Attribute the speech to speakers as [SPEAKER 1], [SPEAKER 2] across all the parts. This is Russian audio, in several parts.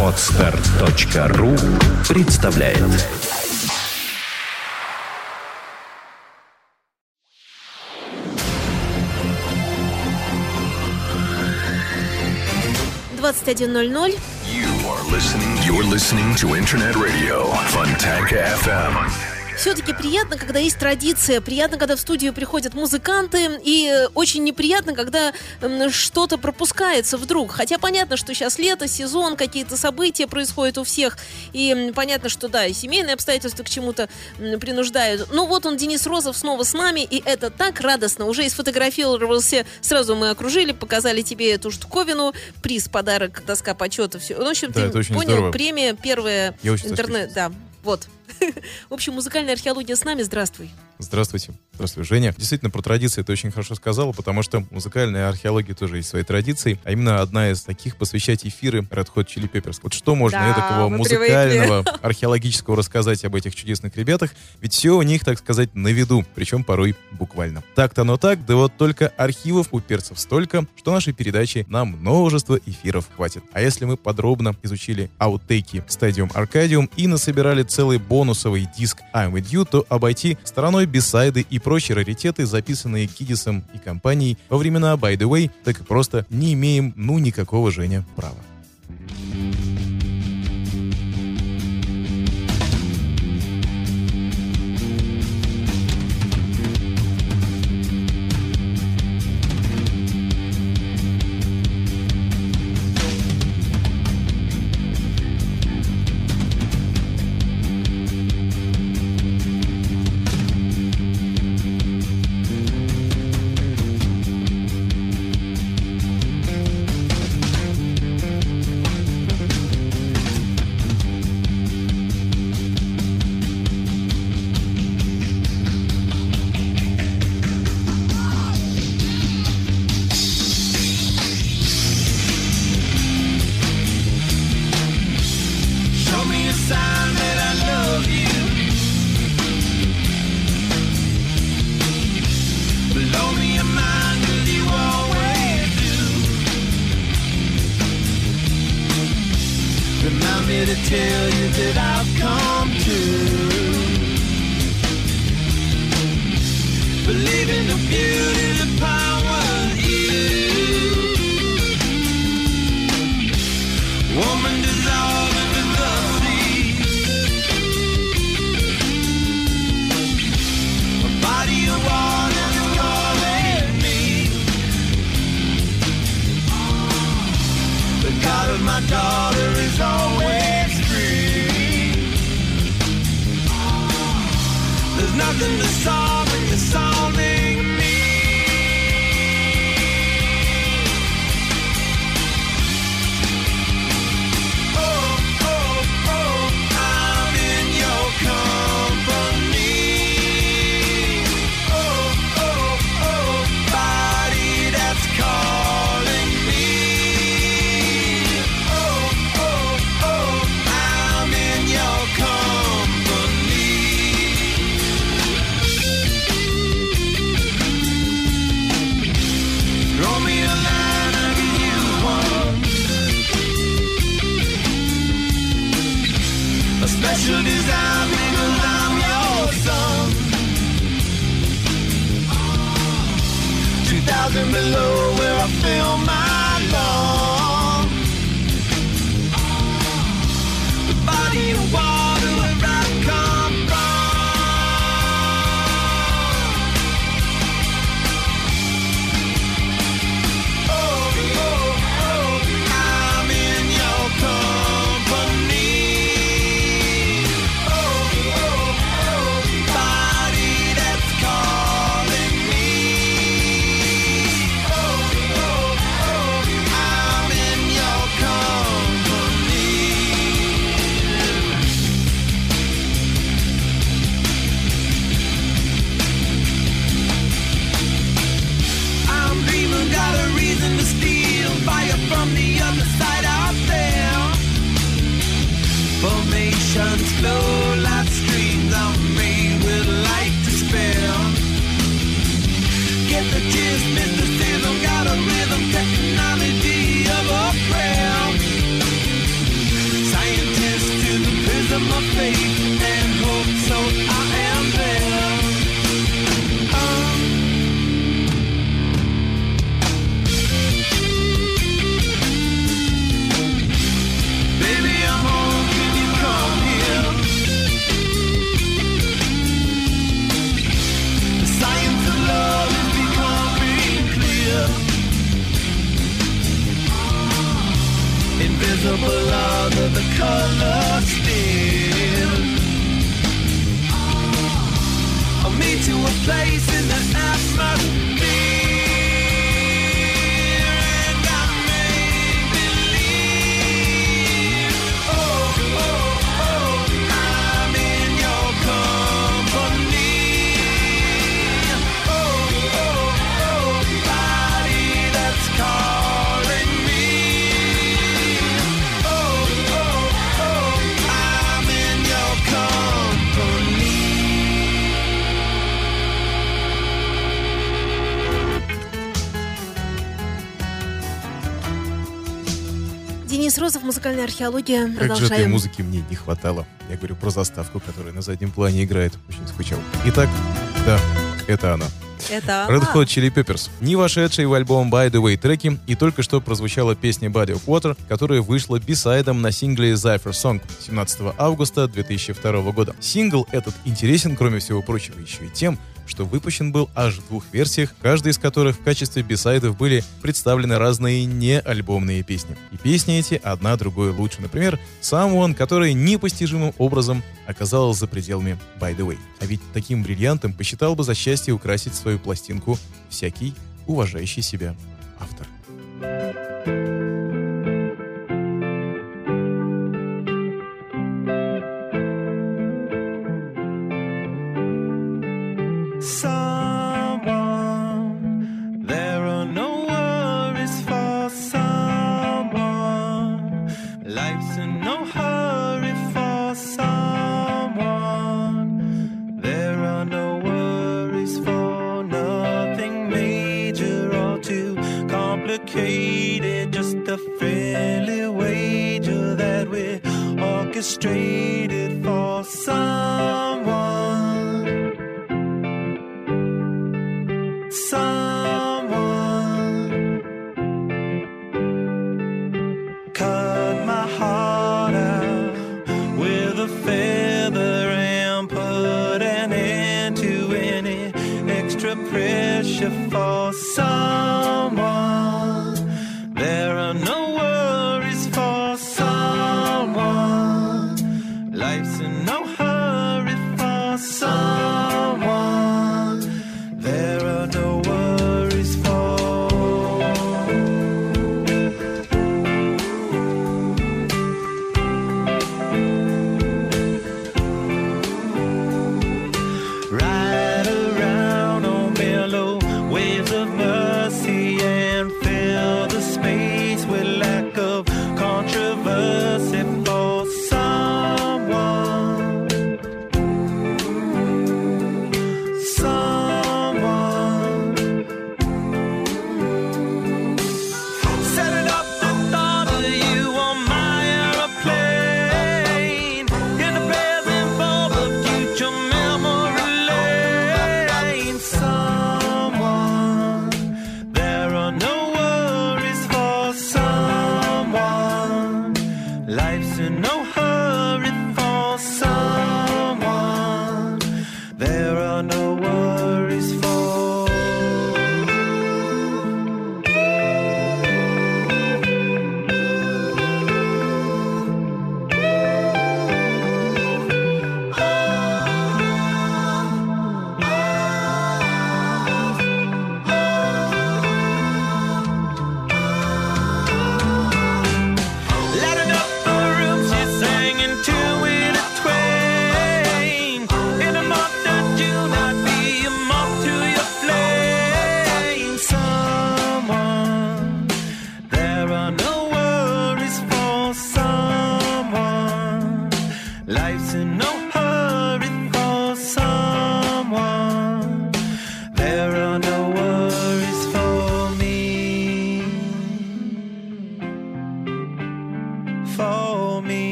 [SPEAKER 1] Отстар.ру представляет
[SPEAKER 2] Двадцать один ноль ноль.
[SPEAKER 3] You are listening. You're listening to Internet Radio Fontanka FM.
[SPEAKER 2] Все-таки приятно, когда есть традиция, приятно, когда в студию приходят музыканты, и э, очень неприятно, когда что-то пропускается вдруг. Хотя понятно, что сейчас лето, сезон, какие-то события происходят у всех, и понятно, что да, и семейные обстоятельства к чему-то принуждают. Но вот он, Денис Розов, снова с нами, и это так радостно. Уже и сфотографировался, сразу мы окружили, показали тебе эту штуковину, приз, подарок, доска почета, все. В общем,
[SPEAKER 4] Да,
[SPEAKER 2] ты понял,
[SPEAKER 4] здорово.
[SPEAKER 2] премия первая
[SPEAKER 4] Я очень
[SPEAKER 2] интернет, да, вот. В общем, музыкальная археология с нами. Здравствуй.
[SPEAKER 4] Здравствуйте. Здравствуй, Женя. Действительно, про традиции ты очень хорошо сказала, потому что музыкальная археология тоже есть свои традиции, а именно одна из таких посвящать эфиры Red Hot Chili Peppers. Вот что можно
[SPEAKER 2] Да,
[SPEAKER 4] такого музыкального, археологического рассказать об этих чудесных ребятах? Ведь все у них, так сказать, на виду, причем порой буквально. Так-то оно так, да вот только архивов у перцев столько, что нашей передачи на множество эфиров хватит. А если мы подробно изучили аутейки Stadium Arcadium и насобирали целый бонусовый диск I'm With You, то обойти стороной бисайды и прочие раритеты, записанные Кидисом и компанией во времена By The Way, так и просто не имеем, ну, никакого, Женя, права.
[SPEAKER 5] Visible under the color still. I'll meet you a place in the atmosphere.
[SPEAKER 2] Денис Розов, музыкальная археология.
[SPEAKER 4] Как же этой музыки мне не хватало. Я говорю про заставку, которая на заднем плане играет. Очень скучал. Итак, да, это она.
[SPEAKER 2] Это
[SPEAKER 4] Red
[SPEAKER 2] она.
[SPEAKER 4] Hot Chili Peppers. Не вошедшие в альбом By The Way треки, и только что прозвучала песня Body of Water, которая вышла бисайдом на сингле Cypher Song 17 августа 2002 года. Сингл этот интересен, кроме всего прочего, еще и тем, что выпущен был аж в двух версиях, каждая из которых в качестве бисайдов были представлены разные неальбомные песни. И песни эти одна другой лучше. Например, Someone, которая непостижимым образом оказалась за пределами By The Way. А ведь таким бриллиантом посчитал бы за счастье украсить свою пластинку всякий уважающий себя автор.
[SPEAKER 5] someone. nights and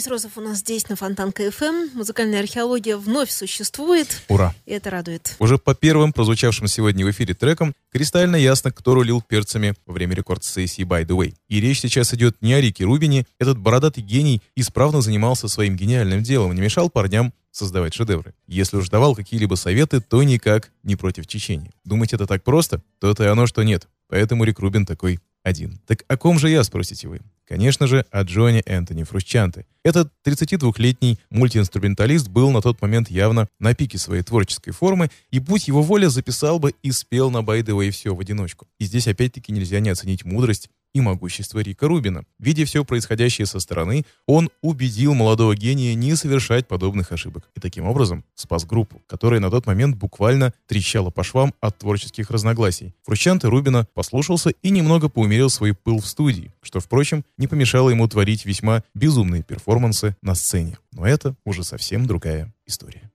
[SPEAKER 2] Денис Розов у нас здесь на Фонтан КФМ. Музыкальная археология вновь существует.
[SPEAKER 5] Ура!
[SPEAKER 2] И это радует.
[SPEAKER 5] Уже по первым прозвучавшим сегодня в эфире трекам кристально ясно, кто рулил перцами во время рекорд-сессии «By the Way». И речь сейчас идет не о Рике Рубине. Этот бородатый гений исправно занимался своим гениальным делом, не мешал парням создавать шедевры. Если уж давал какие-либо советы, то никак не против Чечени. Думать это так просто? То-то и оно, что нет. Поэтому Рик Рубин такой один. Так о ком же я, спросите вы? Конечно же, о Джоне Энтони Фрусчанте. Этот 32-летний мультиинструменталист был на тот момент явно на пике своей творческой формы, и будь его воля, записал бы и спел на the Way все в одиночку. И здесь опять-таки нельзя не оценить мудрость и могущество Рика Рубина. Видя все происходящее со стороны, он убедил молодого гения не совершать подобных ошибок. И таким образом спас группу, которая на тот момент буквально трещала по швам от творческих разногласий. Фрущанте Рубина послушался и немного поумерил свой пыл в студии, что, впрочем, не помешало ему творить весьма безумные перформансы на сцене. Но это уже совсем другая история.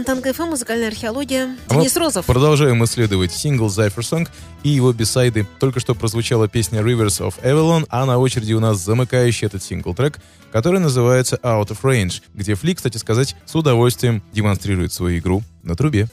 [SPEAKER 2] Фонтанка FM, музыкальная археология.
[SPEAKER 5] А
[SPEAKER 2] Денис Розов.
[SPEAKER 5] Продолжаем исследовать сингл Zephyr Song и его B-side ы. Только что прозвучала песня Rivers of Avalon, а на очереди у нас замыкающий этот сингл-трек, который называется Out of Range, где Фли, кстати сказать, с удовольствием демонстрирует свою игру на трубе.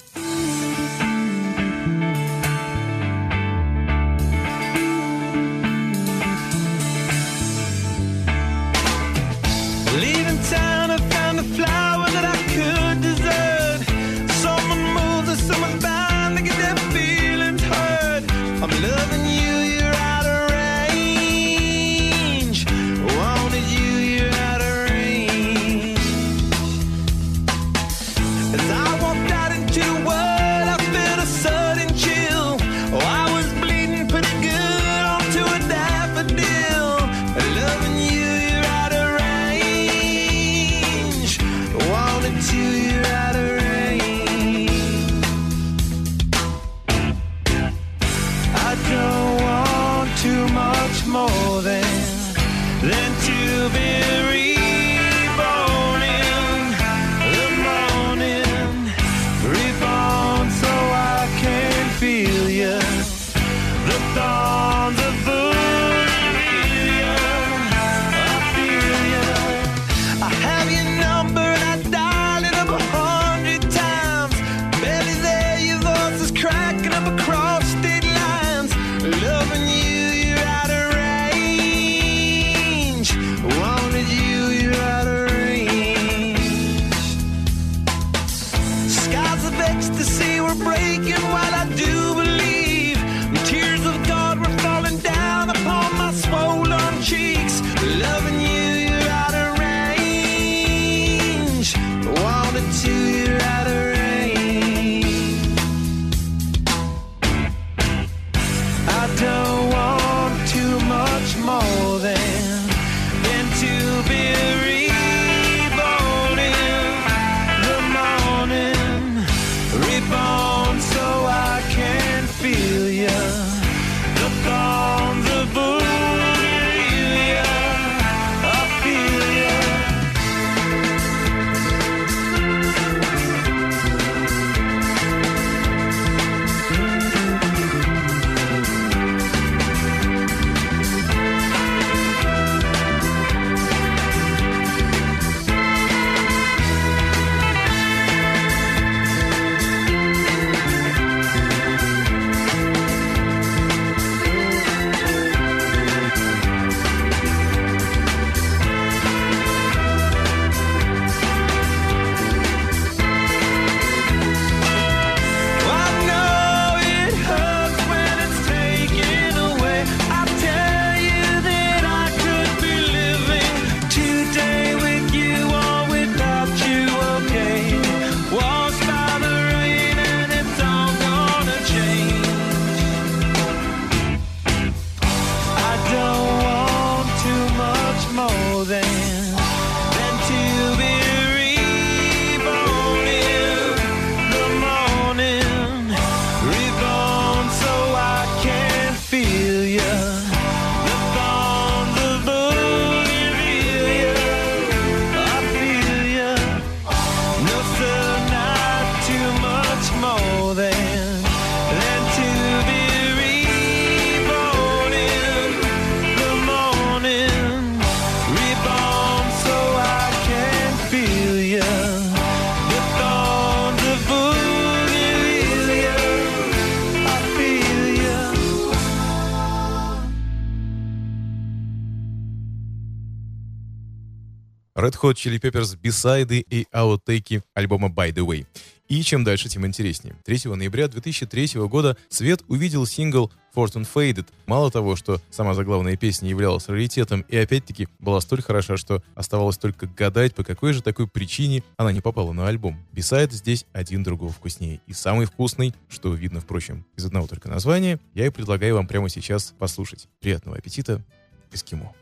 [SPEAKER 4] Hot Chili Peppers бисайды и аутейки альбома By The Way. И чем дальше, тем интереснее. 3 ноября 2003 года свет увидел сингл Fortune Faded. Мало того, что сама заглавная песня являлась раритетом и опять-таки была столь хороша, что оставалось только гадать, по какой же такой причине она не попала на альбом. Бисайд здесь один другого вкуснее. И самый вкусный, что видно, впрочем, из одного только названия, я и предлагаю вам прямо сейчас послушать. Приятного аппетита, эскимо.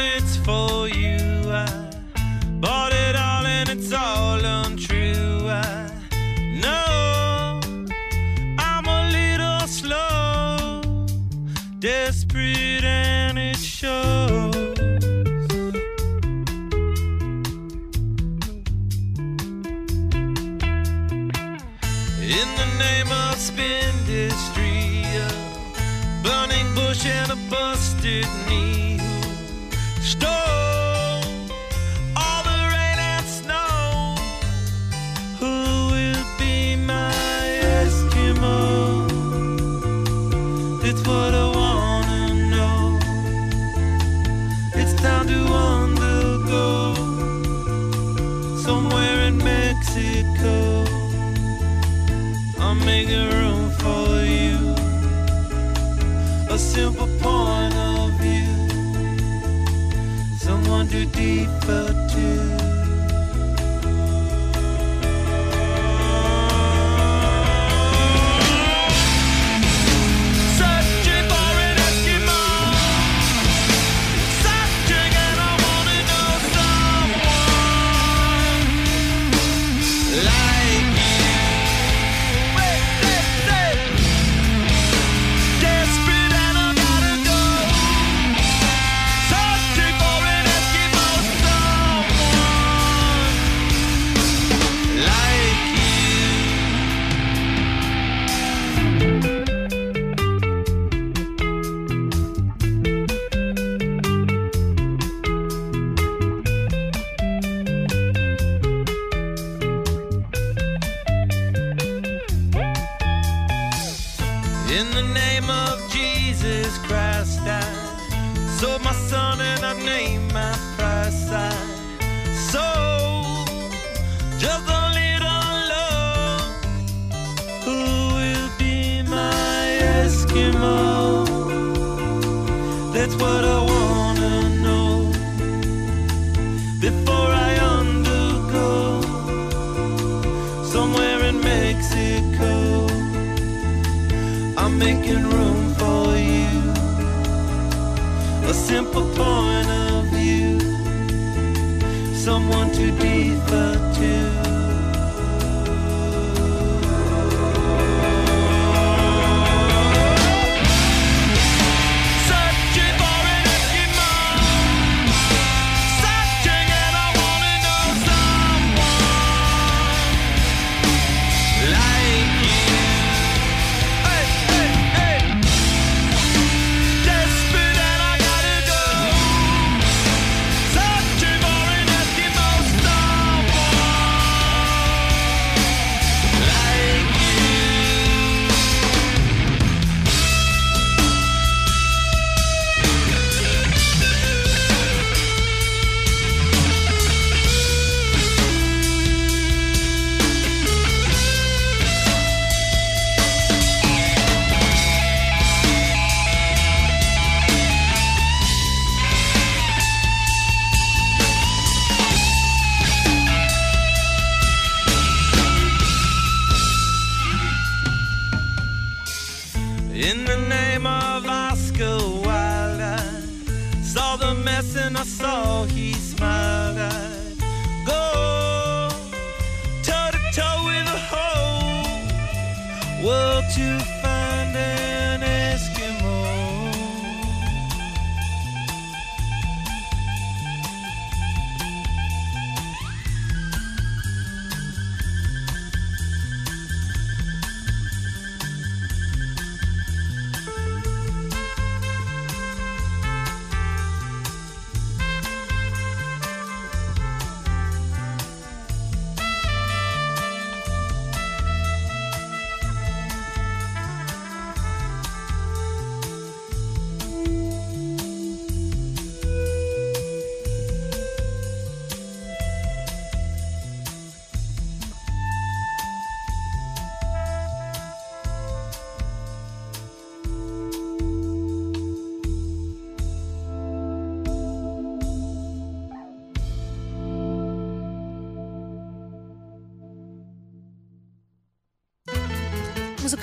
[SPEAKER 5] its full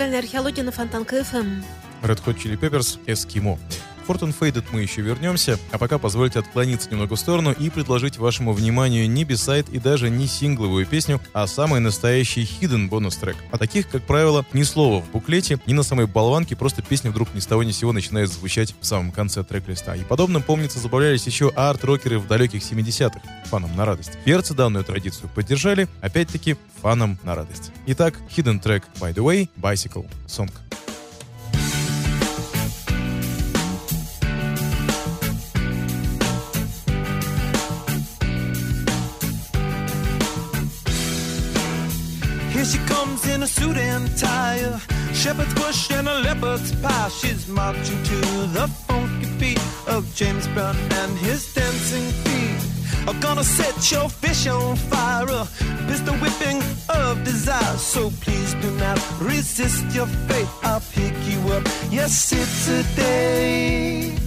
[SPEAKER 2] музыкальная археология на Фонтанка FM.
[SPEAKER 4] Red Hot Chili Peppers «Эскимо». Fortune Faded мы еще вернемся, а пока позвольте отклониться немного в сторону и предложить вашему вниманию не бисайд и даже не сингловую песню, а самый настоящий hidden бонус-трек. А таких, как правило, ни слова в буклете, ни на самой болванке, просто песня вдруг ни с того ни с сего начинает звучать в самом конце трек-листа. И подобным, помнится, забавлялись еще арт-рокеры в далеких 70-х, фанам на радость. Перцы данную традицию поддержали, опять-таки, фанам на радость. Итак, hidden трек By the Way, Bicycle Song.
[SPEAKER 5] A suit and tie, a shepherd's bush and a leopard's pie. She's marching to the funky beat of James Brown and his dancing feet. I'm gonna set your fish on fire, a pistol whipping of desire. So please do not resist your fate. I'll pick you up. Yes, it's a day.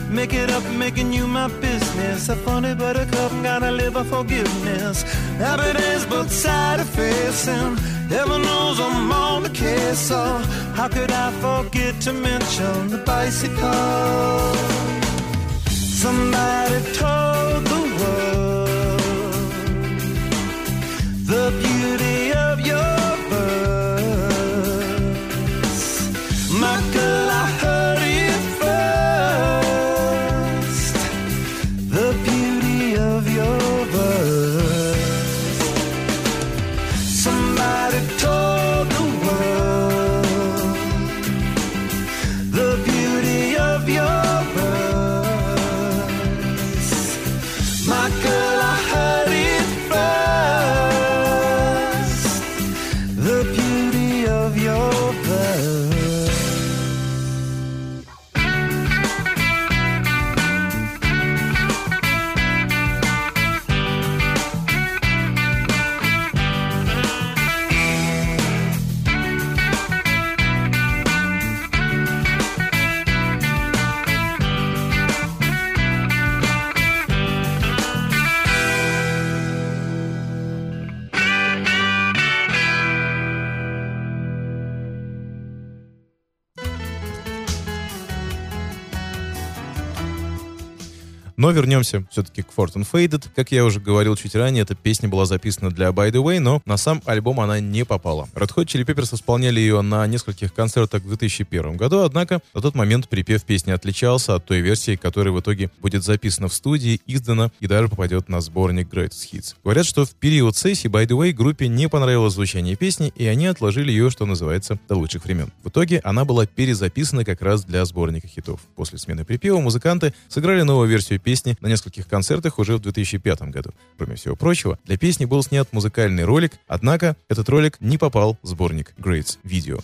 [SPEAKER 5] Make it up, making you my business. A funny buttercup, gotta live a forgiveness. Happy days, both side of facing. Heaven knows I'm on the case. So how could I forget to mention the bicycle? Somebody told the world the beauty
[SPEAKER 4] Но вернемся все-таки к Fortune Faded. Как я уже говорил чуть ранее, эта песня была записана для By The Way, но на сам альбом она не попала. Red Hot Chili Peppers исполняли ее на нескольких концертах в 2001 году, однако на тот момент припев песни отличался от той версии, которая в итоге будет записана в студии, издана и даже попадет на сборник Greatest Hits. Говорят, что в период сессии By The Way группе не понравилось звучание песни, и они отложили ее, что называется, до лучших времен. В итоге она была перезаписана как раз для сборника хитов. После смены припева музыканты сыграли новую версию песни на нескольких концертах уже в 2005 году. Кроме всего прочего, для песни был снят музыкальный ролик, однако этот ролик не попал в сборник Greats Video.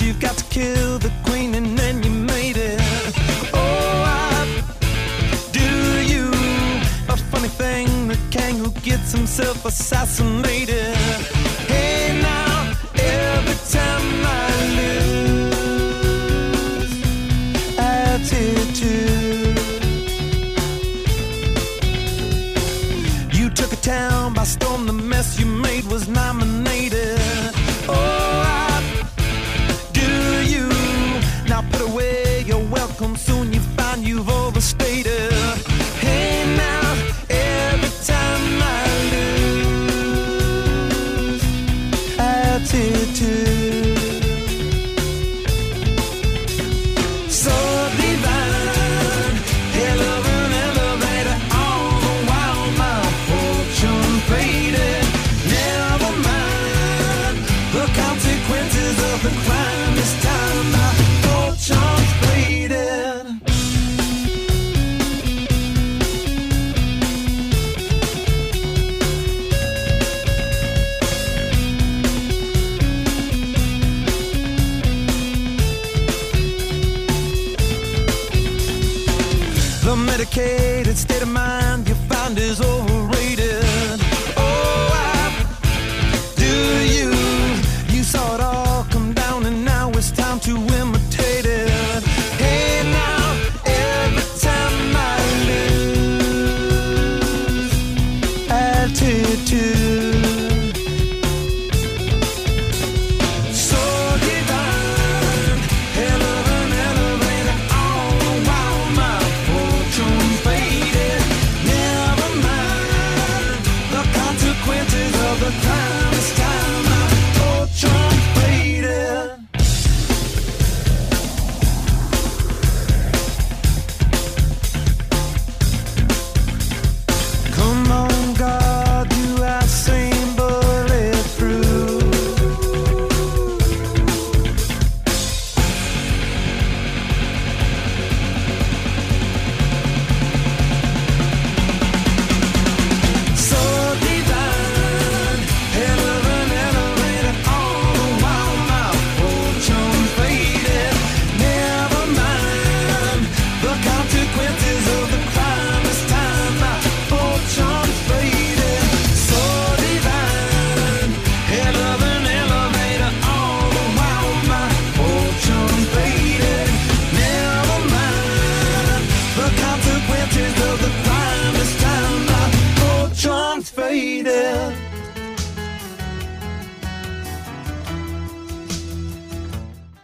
[SPEAKER 5] You got to kill the queen and then you made it. Oh, I do you. Funny thing, the king who gets himself assassinated. Hey now, every time I lose, attitude. You took a town by storm, the mess you made was nominated.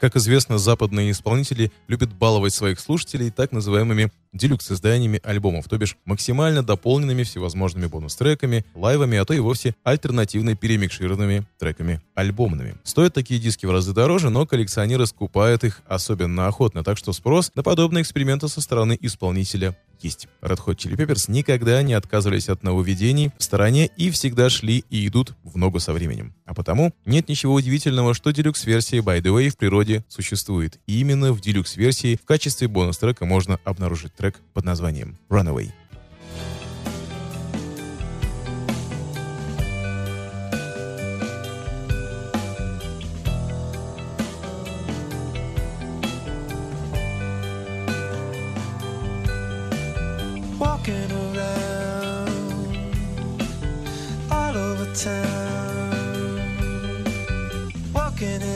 [SPEAKER 4] Как известно, западные исполнители любят баловать своих слушателей так называемыми делюкс-изданиями альбомов, то бишь максимально дополненными всевозможными бонус-треками, лайвами, а то и вовсе альтернативно перемикшированными треками альбомными. Стоят такие диски в разы дороже, но коллекционеры скупают их особенно охотно, так что спрос на подобные эксперименты со стороны исполнителя есть. Red Hot Chili Peppers никогда не отказывались от нововведений в стороне и всегда шли и идут в ногу со временем. А потому нет ничего удивительного, что делюкс-версия By The Way в природе существует. И именно в делюкс-версии в качестве бонус-трека можно обнаружить трек под названием Runaway.
[SPEAKER 5] looking
[SPEAKER 6] at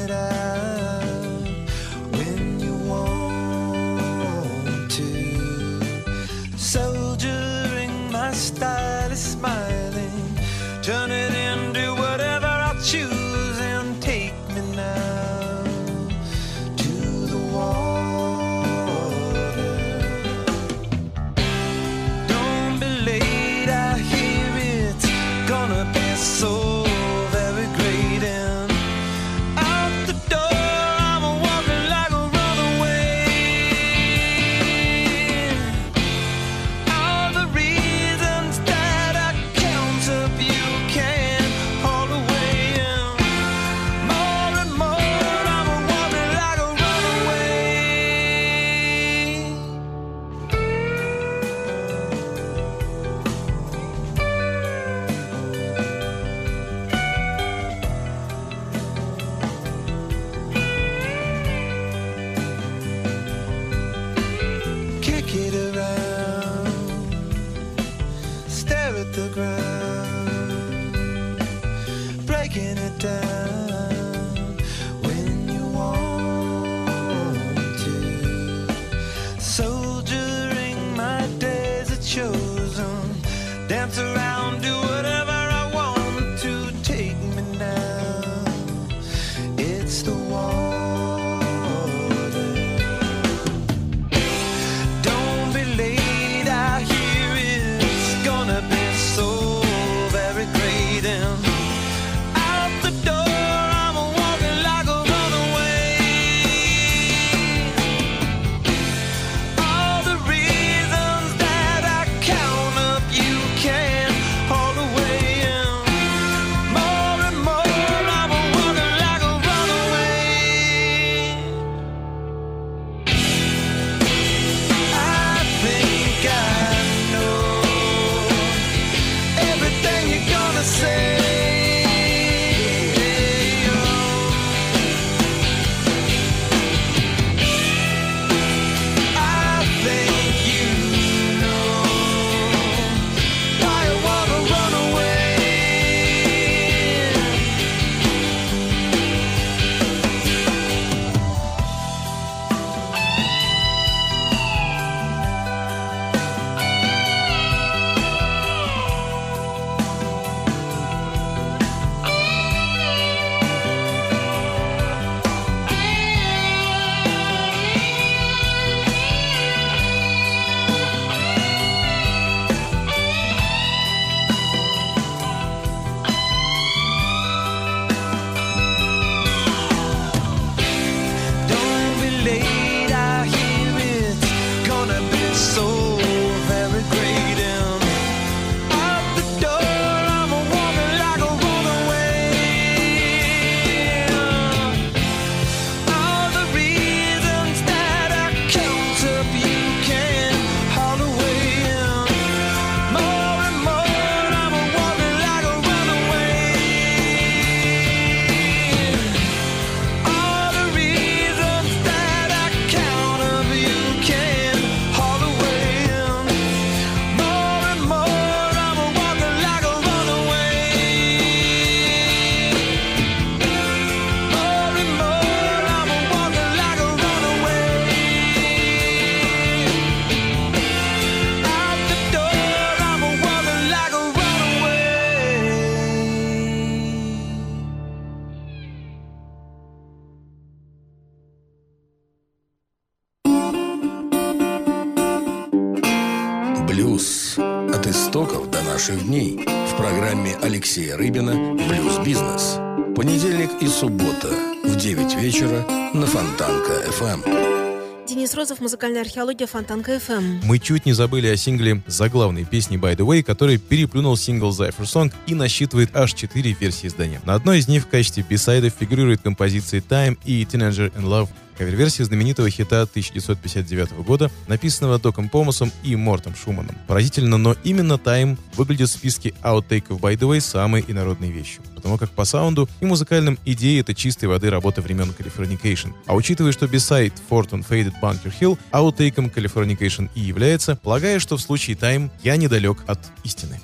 [SPEAKER 6] От истоков до наших дней. В программе Алексея Рыбина «Блюз-бизнес». Понедельник и суббота в 9 вечера на Фонтанка FM.
[SPEAKER 2] Денис Розов, музыкальная археология, Фонтанка FM.
[SPEAKER 5] Мы чуть не забыли о сингле заглавной песни By the Way, который переплюнул сингл Zephyr Song и насчитывает аж 4 версии издания. На одной из них в качестве B-side ов фигурируют композиции Time и Teenager in Love, кавер-версии знаменитого хита 1959 года, написанного Доком Помусом и Мортом Шуманом. Поразительно, но именно Time выглядит в списке outtake ов By the Way самой инородной вещью, потому как по саунду и музыкальным идее это чистой воды работа времен Californication. А учитывая, что B-side Fortune Faded Bunker Hill аутейком Californication и является, полагаю, что в случае Time я недалек от истины.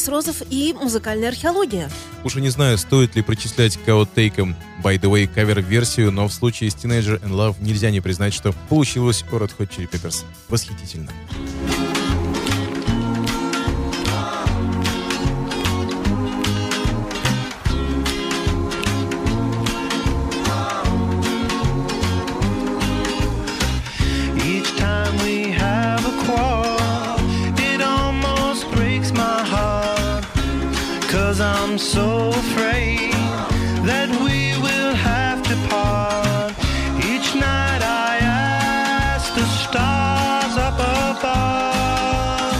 [SPEAKER 2] Денис Розов и музыкальная археология.
[SPEAKER 5] Уж и не знаю, стоит ли причислять к аутейкам By the Way кавер-версию, но в случае с Teenager in Love нельзя не признать, что получилось у Red Hot Chili Peppers. Восхитительно.
[SPEAKER 7] Each
[SPEAKER 5] I'm so afraid that we will have to part. Each night I ask the stars up above,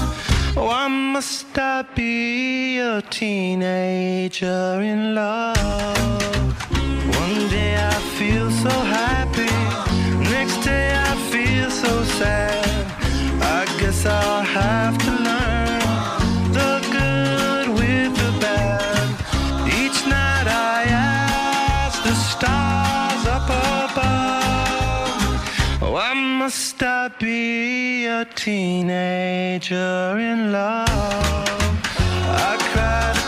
[SPEAKER 5] why must I be a teenager in love? One day I feel so happy, next day I feel so sad. I guess I'll have must I be a teenager in love? I cried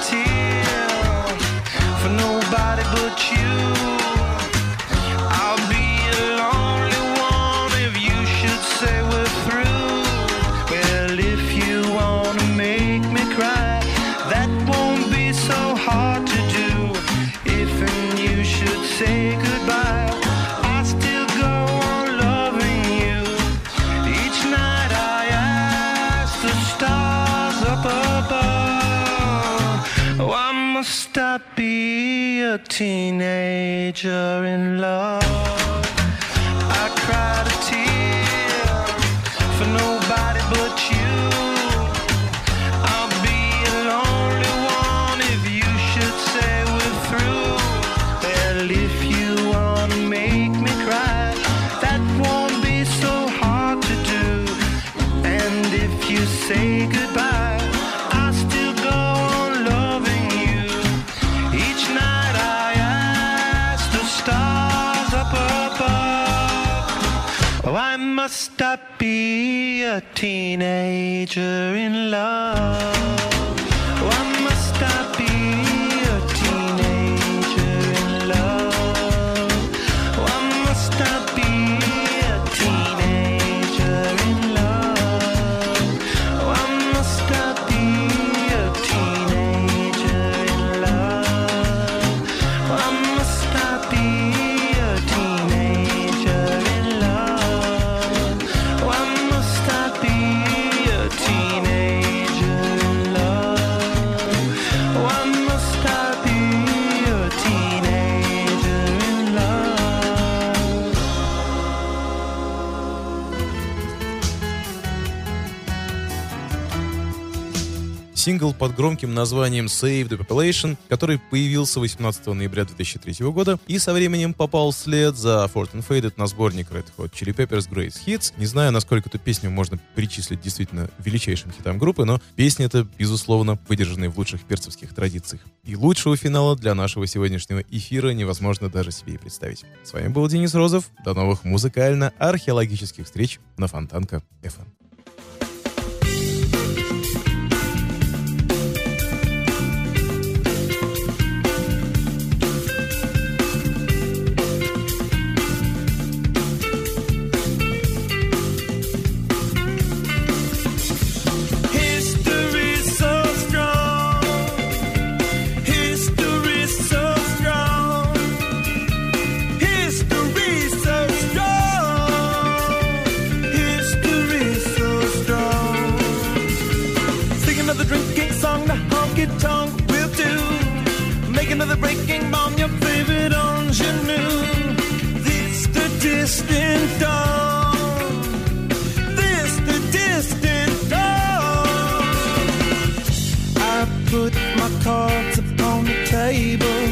[SPEAKER 5] a teenager in love? I cried must I be a teenager in love?
[SPEAKER 4] Сингл под громким названием Save the Population, который появился 18 ноября 2003 года и со временем попал вслед за Fortune Faded на сборник Red Hot Chili Peppers Great Hits. Не знаю, насколько эту песню можно причислить действительно величайшим хитам группы, но песня эта, безусловно, выдержанная в лучших перцевских традициях. И лучшего финала для нашего сегодняшнего эфира невозможно даже себе и представить. С вами был Денис Розов. До новых музыкально-археологических встреч на Фонтанка FM.
[SPEAKER 5] Distant dawn. This the distant dawn. I put my cards upon the table.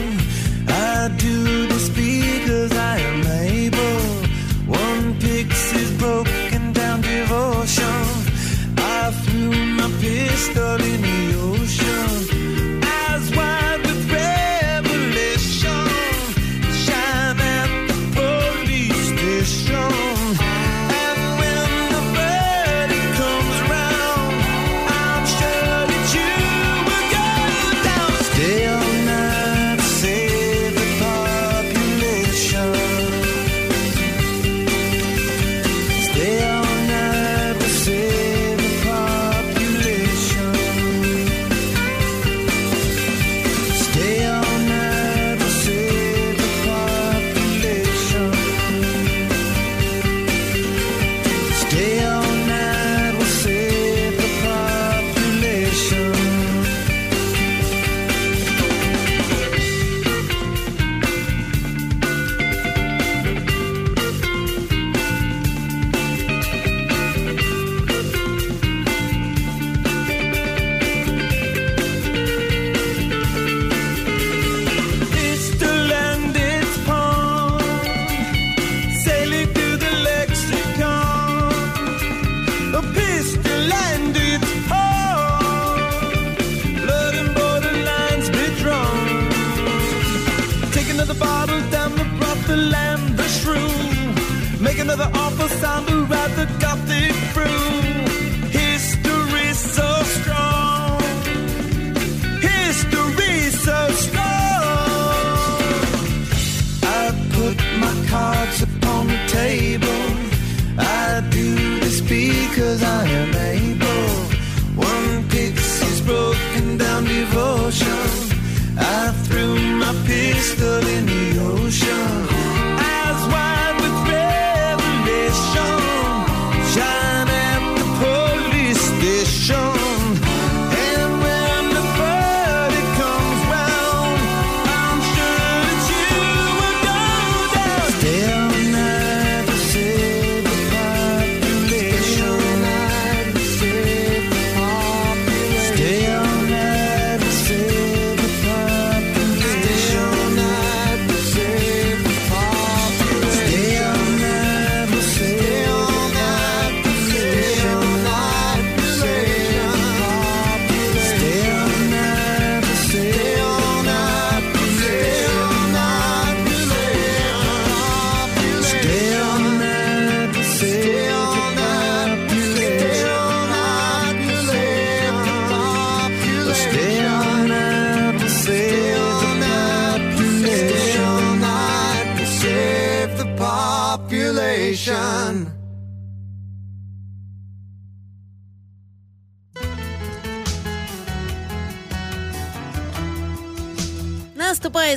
[SPEAKER 5] I do this because I am able. One pixie's broken down devotion. I threw my pistol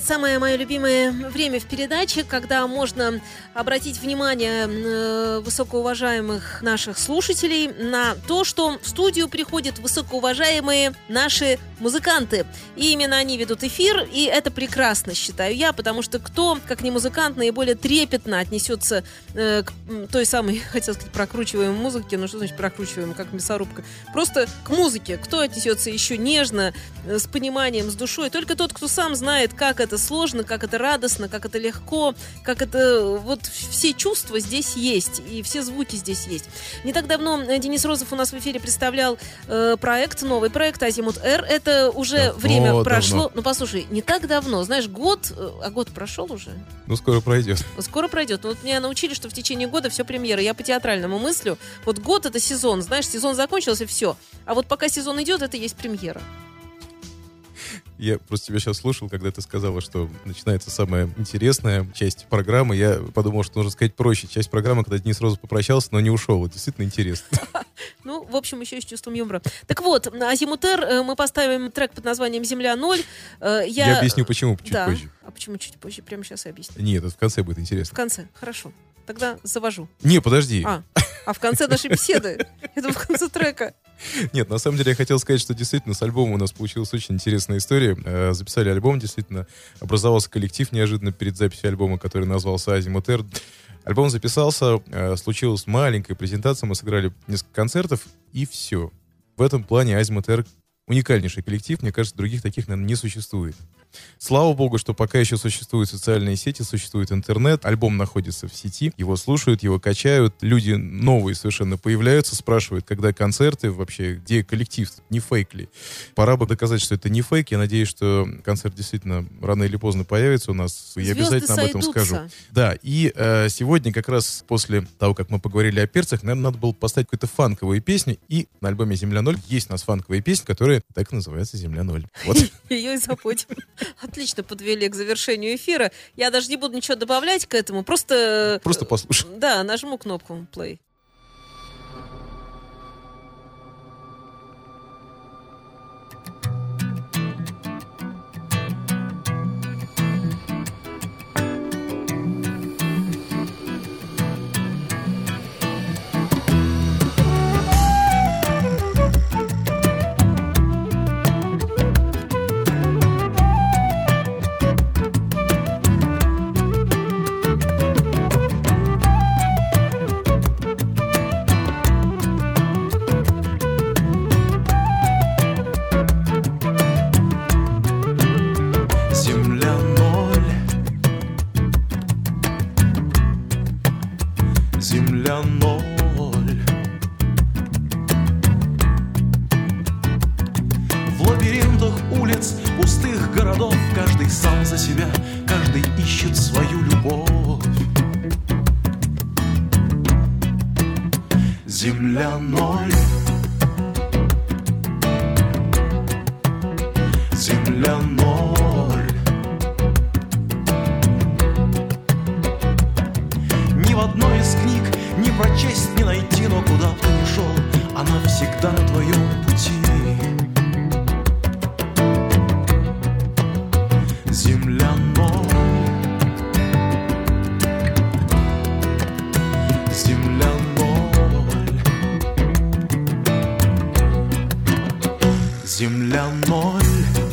[SPEAKER 2] Наступает самое мое любимое время в передаче, когда можно обратить внимание э, высокоуважаемых наших слушателей на то, что в студию приходят высокоуважаемые наши музыканты. И именно они ведут эфир, и это прекрасно, считаю я, потому что кто, как не музыкант, наиболее трепетно отнесется э, к той самой, хотел сказать, прокручиваемой музыке, ну что значит прокручиваемой, как мясорубка, просто к музыке, кто отнесется еще нежно, э, с пониманием, с душой, только тот, кто сам знает, как это сложно, как это радостно, как это легко, как это, вот все чувства здесь есть, и все звуки здесь есть. Не так давно э, Денис Розов у нас в эфире представлял э, проект, новый проект Азимут Р. Это уже
[SPEAKER 4] Давно,
[SPEAKER 2] время
[SPEAKER 4] давно.
[SPEAKER 2] прошло. Ну, послушай, не так давно, знаешь, год, э, а год прошел уже?
[SPEAKER 4] Ну, скоро пройдет.
[SPEAKER 2] Скоро пройдет. Ну, Вот меня научили, что в течение года все премьера. Я по театральному мыслю. Вот год это сезон. Знаешь, сезон закончился, все. А вот пока сезон идет, это и есть премьера.
[SPEAKER 4] Я просто тебя сейчас слушал, когда ты сказала, что начинается самая интересная часть программы. Я подумал, что нужно сказать проще. Часть программы, когда Денис Розов попрощался, но не ушел. Это действительно интересно.
[SPEAKER 2] Ну, в общем, еще и с чувством юмора. Так вот, Азимутер э, мы поставим трек под названием «Земля ноль». Э, Я,
[SPEAKER 4] Я объясню, почему чуть
[SPEAKER 2] да.
[SPEAKER 4] позже.
[SPEAKER 2] А почему чуть позже? Прямо сейчас и объясню.
[SPEAKER 4] Нет, это в конце будет
[SPEAKER 2] В
[SPEAKER 4] интересно.
[SPEAKER 2] конце. Хорошо. Тогда завожу.
[SPEAKER 4] Не, подожди.
[SPEAKER 2] А, а в конце нашей беседы? Это в конце трека.
[SPEAKER 4] Нет, на самом деле я хотел сказать, что действительно с альбомом у нас получилась очень интересная история. Э, Записали альбом, действительно образовался коллектив неожиданно перед записью альбома, который назвался Азимутер. Альбом записался, э, случилась маленькая презентация, мы сыграли несколько концертов, и все. В этом плане Азимутер уникальнейший коллектив, мне кажется, других таких, наверное, не существует. Слава богу, что пока еще существуют социальные сети, существует интернет, альбом находится в сети, его слушают, его качают, люди новые совершенно появляются, спрашивают, когда концерты, вообще, где коллектив, не фейк ли. Пора бы доказать, что это не фейк, я надеюсь, что концерт действительно рано или поздно появится у нас, я
[SPEAKER 2] Звезды
[SPEAKER 4] обязательно об этом
[SPEAKER 2] сойдутся.
[SPEAKER 4] скажу. Да, и э, сегодня как раз после того, как мы поговорили о перцах, наверное, надо было поставить какую-то фанковую песню, и на альбоме «Земля ноль» есть у нас фанковая песня, которая так и называется «Земля ноль». Вот.
[SPEAKER 2] Ее и забудем. Отлично подвели к завершению эфира. Я даже не буду ничего добавлять к этому. Просто...
[SPEAKER 4] Просто послушай.
[SPEAKER 2] Да, нажму кнопку play.
[SPEAKER 5] Земля ноль.